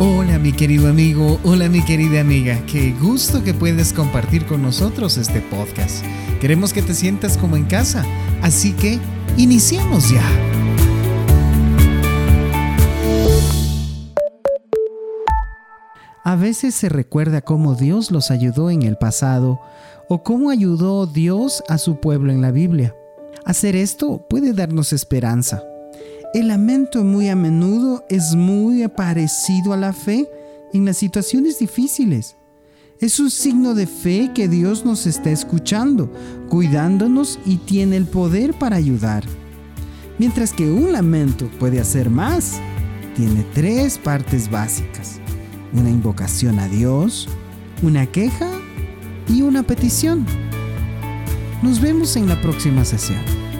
Hola mi querido amigo, hola mi querida amiga, qué gusto que puedes compartir con nosotros este podcast. Queremos que te sientas como en casa, así que iniciemos ya. A veces se recuerda cómo Dios los ayudó en el pasado o cómo ayudó Dios a su pueblo en la Biblia. Hacer esto puede darnos esperanza el lamento muy a menudo es muy parecido a la fe en las situaciones difíciles. Es un signo de fe que Dios nos está escuchando, cuidándonos y tiene el poder para ayudar. Mientras que un lamento puede hacer más, tiene tres partes básicas. Una invocación a Dios, una queja y una petición. Nos vemos en la próxima sesión.